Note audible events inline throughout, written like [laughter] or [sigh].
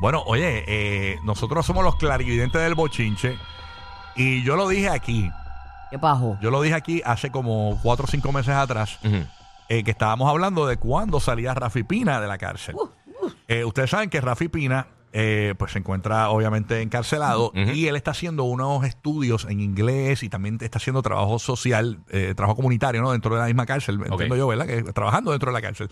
Bueno, oye, eh, nosotros somos los clarividentes del bochinche y yo lo dije aquí, ¿Qué pajo? yo lo dije aquí hace como cuatro o cinco meses atrás, eh, que estábamos hablando de cuándo salía Rafi Pina de la cárcel. Eh, ustedes saben que Rafi Pina eh, pues se encuentra obviamente encarcelado y él está haciendo unos estudios en inglés y también está haciendo trabajo social, eh, trabajo comunitario, ¿no? Dentro de la misma cárcel, entiendo yo, ¿verdad? Que trabajando dentro de la cárcel.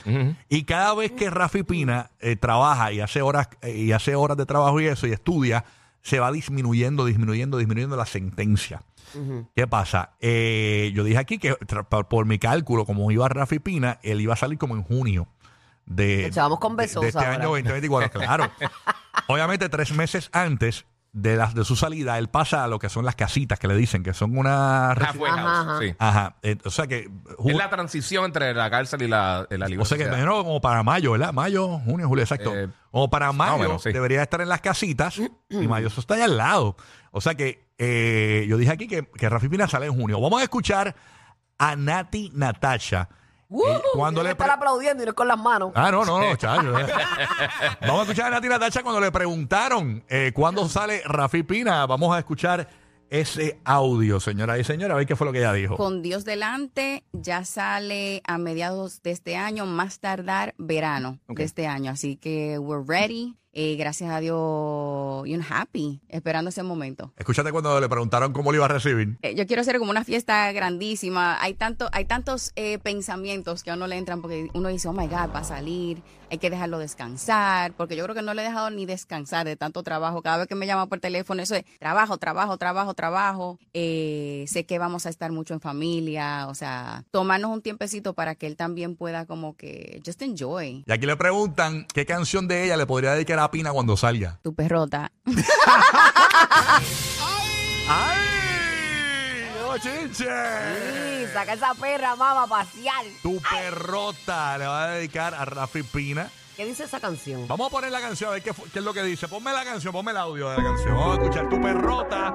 Y cada vez que Rafi Pina eh, trabaja y hace horas eh, y hace horas de trabajo y eso y estudia, se va disminuyendo, disminuyendo, disminuyendo la sentencia. ¿Qué pasa? Eh, yo dije aquí que por, mi cálculo, como iba Rafi Pina, él iba a salir como en junio de, Echábamos con de- besos de este ahora. año 2024. Claro. [laughs] Obviamente, tres meses antes de, las de su salida, él pasa a lo que son las casitas que le dicen, que son una... House, ajá. sí. Ajá. eh, o sea que... Es la transición entre la cárcel y la, y la o libertad. sea que imagino como para mayo, ¿verdad? Mayo, junio, julio, exacto. Eh, como para mayo menos, sí. debería estar en las casitas y mayo eso está allá al lado. O sea que eh, yo dije aquí que, que Rafi Pina sale en junio. Vamos a escuchar a Nati Natasha. Uh, eh, cuando le estar aplaudiendo y no con las manos. Ah, no, no, no, [laughs] chacho. Vamos a escuchar a Nati Natasha cuando le preguntaron eh, cuándo sale Rafi Pina. Vamos a escuchar ese audio, señora y señora, a ver qué fue lo que ella dijo. Con Dios delante, ya sale a mediados de este año, más tardar verano de este año. Así que we're ready. Eh, gracias a Dios, y un happy, esperando ese momento. Escúchate cuando le preguntaron cómo lo iba a recibir. Eh, yo quiero hacer como una fiesta grandísima. Hay tanto, hay tantos eh, pensamientos que a uno le entran porque uno dice, oh my God, va a salir, hay que dejarlo descansar, porque yo creo que no le he dejado ni descansar de tanto trabajo. Cada vez que me llama por teléfono, eso es trabajo, trabajo, trabajo, trabajo. Eh, sé que vamos a estar mucho en familia, o sea, tomarnos un tiempecito para que él también pueda como que just enjoy. Y aquí le preguntan qué canción de ella le podría dedicar a Pina cuando salga. Tu perrota. ¡Ay! ¡Qué chinche! Sí, saca esa perra, mamá, a pasear. Tu perrota le va a dedicar a Rafi Pina. ¿Qué dice esa canción? Vamos a poner la canción a ver qué, fu- qué es lo que dice. Ponme la canción, ponme el audio de la canción. Vamos a escuchar tu perrota.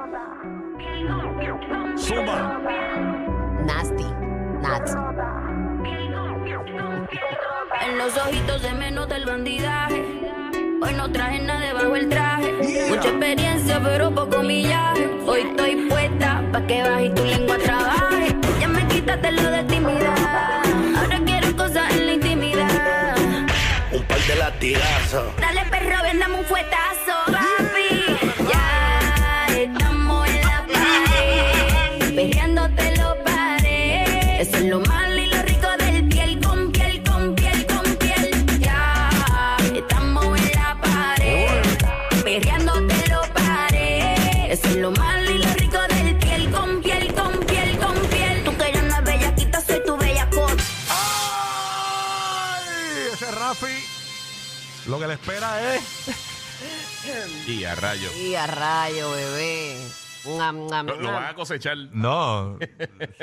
Zumba. Nasty. Nats. En los ojitos se me nota el bandidaje. Hoy no traje nada debajo el traje. Mucha experiencia, pero poco millaje. Hoy estoy puesta pa' que baje y tu lengua trabaje. Ya me quitaste lo de timidez. Ahora quiero cosas en la intimidad. un par de latigazos. Dale perro, vendame un fuetazo, papi. Ya estamos en la pared. Perreándote Perreándote lo paré. Eso es lo malo y lo rico del piel con piel, con piel, con piel. Tú que eres una bellaquita, soy tu bella cota. ¡Ay! Ese Rafi. Lo que le espera es. Y a rayo. Y a rayo, bebé. Lo, lo van a cosechar. No,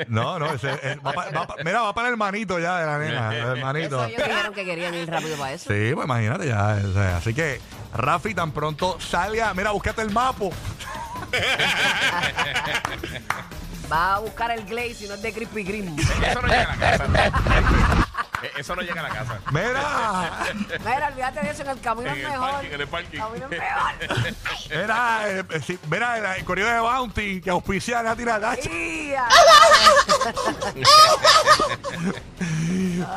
no, no. Ese, eh, va pa- va pa- mira, va para el hermanito ya de la nena. El hermanito. Eso ellos dijeron que querían ir rápido para eso. Sí, pues imagínate ya. o sea, así que Rafi tan pronto salga. Mira, búscate el mapo. [laughs] Va a buscar el glaze y no es de Krispy Kreme. Eso no llega a la casa. Eh, Eso no llega a la casa. Mira, Mira, olvídate de eso, en el camino En es el mejor. parking, en el parking. camino es mejor. [laughs] mira, eh, sí, mira el, el correo de Bounty que auspicia a Nati Natacha. Ia. [laughs]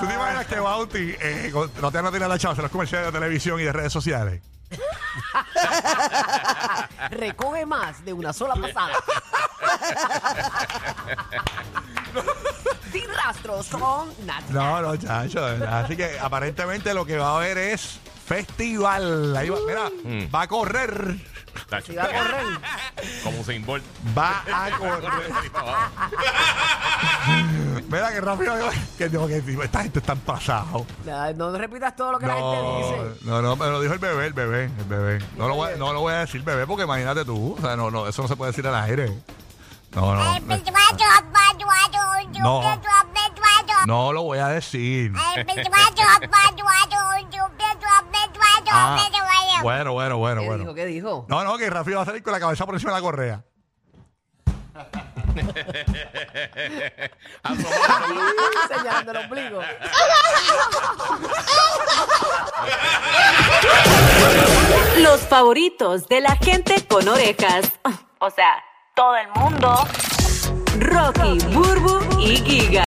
¿Tú te imaginas que Bounty eh, no te Nati Natacha en los comerciales de televisión y de redes sociales? [laughs] Recoge más de una sola pasada. [laughs] Sin rastros con Nat. No, no, chacho. de verdad. Así que aparentemente lo que va a haber es festival. Ahí va, mira, Mm. va a correr. Tacho. Si va a correr. Como se Bolt. Va a correr. [laughs] Mira que rápido. Que digo que esta gente está pasado. No, no repitas todo lo que la gente dice. no, no, pero lo dijo el bebé, el bebé, el bebé. No lo, voy, no lo voy a decir bebé porque imagínate tú. O sea, no, no, eso no se puede decir al aire. No, no. No. No lo voy a decir. Ah, bueno, bueno, bueno, ¿Qué bueno. dijo? ¿Qué dijo? No, no, que Rafi va a salir con la cabeza por encima de la correa. Ombligo. [laughs] Los favoritos de la gente con orejas. O sea, todo el mundo. Rocky, Burbu y Giga.